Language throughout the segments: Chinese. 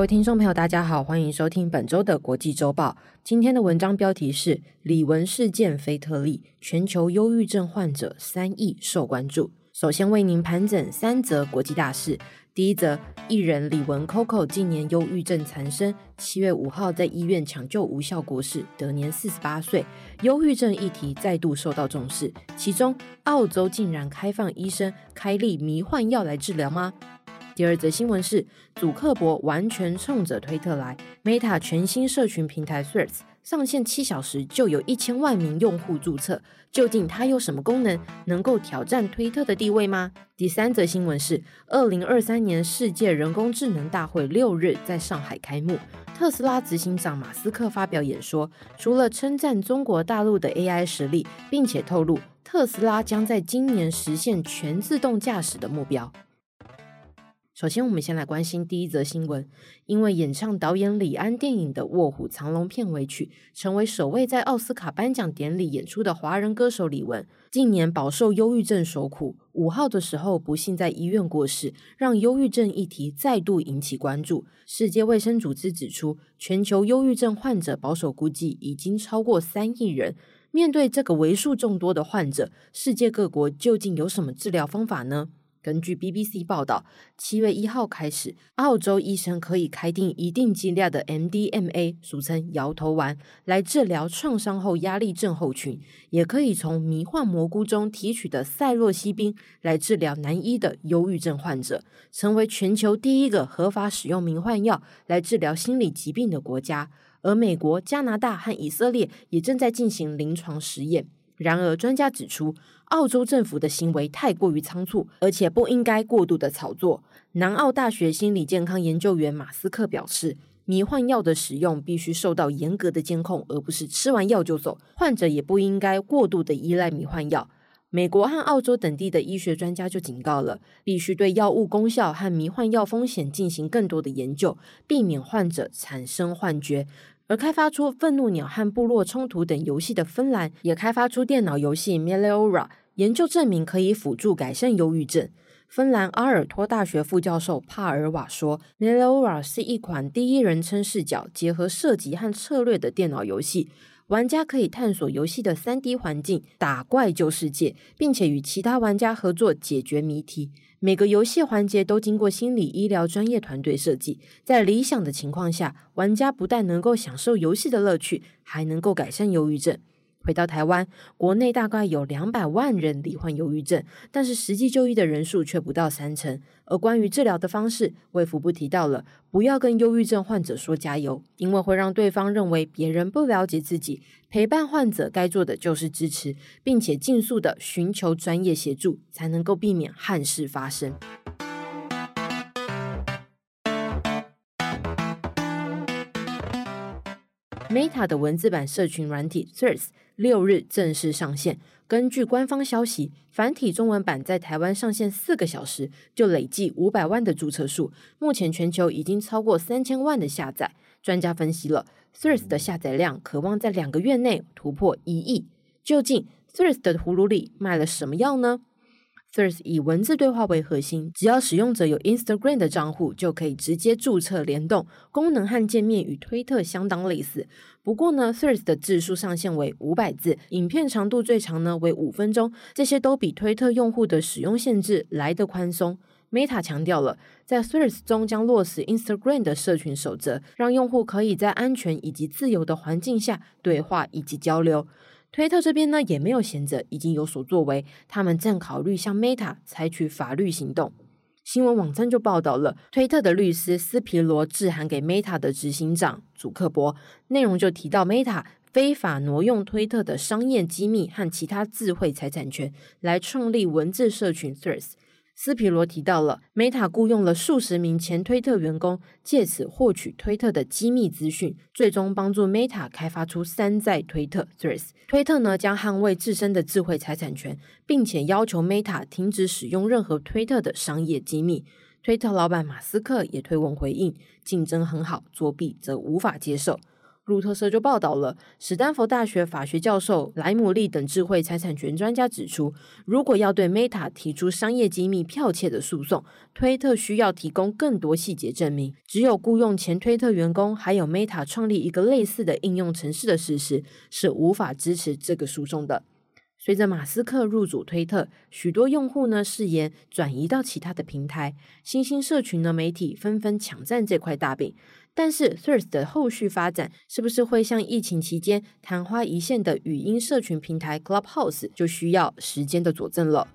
各位听众朋友，大家好，欢迎收听本周的国际周报。今天的文章标题是“李玟事件非特例，全球忧郁症患者三亿受关注”。首先为您盘整三则国际大事。第一则，艺人李玟 Coco 近年忧郁症缠身，七月五号在医院抢救无效过世，得年四十八岁。忧郁症议题再度受到重视，其中澳洲竟然开放医生开立迷幻药来治疗吗？第二则新闻是，祖克伯完全冲着推特来，Meta 全新社群平台 Threads 上线七小时就有一千万名用户注册，究竟它有什么功能能够挑战推特的地位吗？第三则新闻是，二零二三年世界人工智能大会六日在上海开幕，特斯拉执行长马斯克发表演说，除了称赞中国大陆的 AI 实力，并且透露特斯拉将在今年实现全自动驾驶的目标。首先，我们先来关心第一则新闻。因为演唱导演李安电影的《卧虎藏龙》片尾曲，成为首位在奥斯卡颁奖典礼演出的华人歌手李玟，近年饱受忧郁症所苦。五号的时候，不幸在医院过世，让忧郁症议题再度引起关注。世界卫生组织指出，全球忧郁症患者保守估计已经超过三亿人。面对这个为数众多的患者，世界各国究竟有什么治疗方法呢？根据 BBC 报道，七月一号开始，澳洲医生可以开定一定剂量的 MDMA，俗称摇头丸，来治疗创伤后压力症候群；也可以从迷幻蘑菇中提取的赛洛西宾来治疗难医的忧郁症患者，成为全球第一个合法使用迷幻药来治疗心理疾病的国家。而美国、加拿大和以色列也正在进行临床实验。然而，专家指出，澳洲政府的行为太过于仓促，而且不应该过度的炒作。南澳大学心理健康研究员马斯克表示，迷幻药的使用必须受到严格的监控，而不是吃完药就走。患者也不应该过度的依赖迷幻药。美国和澳洲等地的医学专家就警告了，必须对药物功效和迷幻药风险进行更多的研究，避免患者产生幻觉。而开发出《愤怒鸟》和《部落冲突》等游戏的芬兰，也开发出电脑游戏 Meliora，研究证明可以辅助改善忧郁症。芬兰阿尔托大学副教授帕尔瓦说，Meliora 是一款第一人称视角结合射击和策略的电脑游戏。玩家可以探索游戏的 3D 环境，打怪救世界，并且与其他玩家合作解决谜题。每个游戏环节都经过心理医疗专业团队设计。在理想的情况下，玩家不但能够享受游戏的乐趣，还能够改善忧郁症。回到台湾，国内大概有两百万人罹患忧郁症，但是实际就医的人数却不到三成。而关于治疗的方式，卫福部提到了不要跟忧郁症患者说加油，因为会让对方认为别人不了解自己。陪伴患者该做的就是支持，并且尽速的寻求专业协助，才能够避免憾事发生。Meta 的文字版社群软体 Threads 六日正式上线。根据官方消息，繁体中文版在台湾上线四个小时就累计五百万的注册数，目前全球已经超过三千万的下载。专家分析了 Threads 的下载量，可望在两个月内突破一亿。究竟 Threads 的葫芦里卖了什么药呢？Threads 以文字对话为核心，只要使用者有 Instagram 的账户，就可以直接注册联动，功能和界面与推特相当类似。不过呢，Threads 的字数上限为五百字，影片长度最长呢为五分钟，这些都比推特用户的使用限制来得宽松。Meta 强调了，在 Threads 中将落实 Instagram 的社群守则，让用户可以在安全以及自由的环境下对话以及交流。推特这边呢也没有闲着，已经有所作为，他们正考虑向 Meta 采取法律行动。新闻网站就报道了，推特的律师斯皮罗致函给 Meta 的执行长祖克伯，内容就提到 Meta 非法挪用推特的商业机密和其他智慧财产权，来创立文字社群 Threads。斯皮罗提到了，Meta 雇佣了数十名前推特员工，借此获取推特的机密资讯，最终帮助 Meta 开发出山寨推特 Threads。推特呢将捍卫自身的智慧财产权，并且要求 Meta 停止使用任何推特的商业机密。推特老板马斯克也推文回应：竞争很好，作弊则无法接受。路透社就报道了，史丹佛大学法学教授莱姆利等智慧财产权专家指出，如果要对 Meta 提出商业机密剽窃的诉讼，推特需要提供更多细节证明。只有雇佣前推特员工，还有 Meta 创立一个类似的应用程式的事实，是无法支持这个诉讼的。随着马斯克入主推特，许多用户呢誓言转移到其他的平台，新兴社群的媒体纷纷抢占这块大饼。但是 t h r e a s 的后续发展是不是会像疫情期间昙花一现的语音社群平台 Clubhouse，就需要时间的佐证了。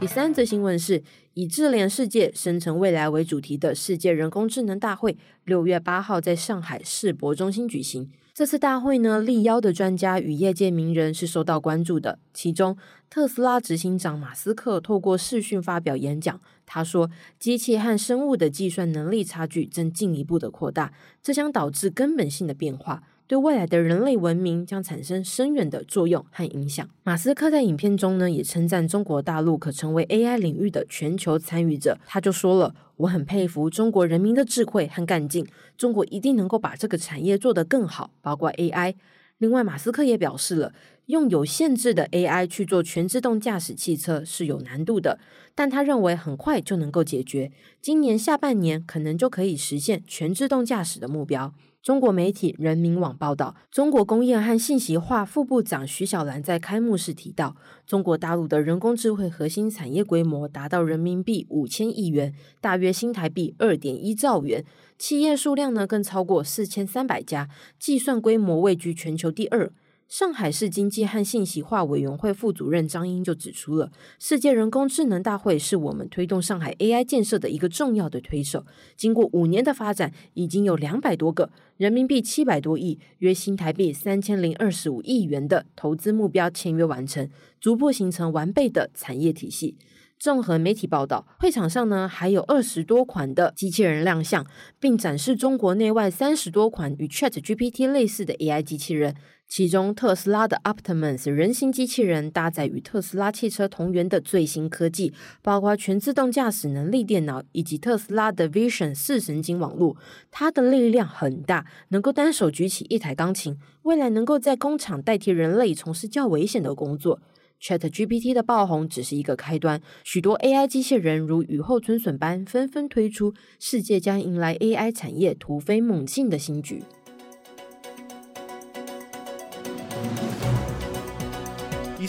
第三则新闻是以“智联世界，生成未来”为主题的世界人工智能大会，六月八号在上海世博中心举行。这次大会呢，力邀的专家与业界名人是受到关注的。其中，特斯拉执行长马斯克透过视讯发表演讲，他说：“机器和生物的计算能力差距正进一步的扩大，这将导致根本性的变化。”对未来的人类文明将产生深远的作用和影响。马斯克在影片中呢，也称赞中国大陆可成为 AI 领域的全球参与者。他就说了：“我很佩服中国人民的智慧和干劲，中国一定能够把这个产业做得更好，包括 AI。”另外，马斯克也表示了，用有限制的 AI 去做全自动驾驶汽车是有难度的，但他认为很快就能够解决，今年下半年可能就可以实现全自动驾驶的目标。中国媒体人民网报道，中国工业和信息化副部长徐小兰在开幕式提到，中国大陆的人工智慧核心产业规模达到人民币五千亿元，大约新台币二点一兆元，企业数量呢更超过四千三百家，计算规模位居全球第二。上海市经济和信息化委员会副主任张英就指出了，世界人工智能大会是我们推动上海 AI 建设的一个重要的推手。经过五年的发展，已经有两百多个人民币七百多亿，约新台币三千零二十五亿元的投资目标签约完成，逐步形成完备的产业体系。综合媒体报道，会场上呢还有二十多款的机器人亮相，并展示中国内外三十多款与 ChatGPT 类似的 AI 机器人。其中，特斯拉的 Optimus 人形机器人搭载与特斯拉汽车同源的最新科技，包括全自动驾驶能力电脑以及特斯拉的 Vision 四神经网络。它的力量很大，能够单手举起一台钢琴。未来能够在工厂代替人类从事较危险的工作。ChatGPT 的爆红只是一个开端，许多 AI 机器人如雨后春笋般纷纷推出，世界将迎来 AI 产业突飞猛进的新局。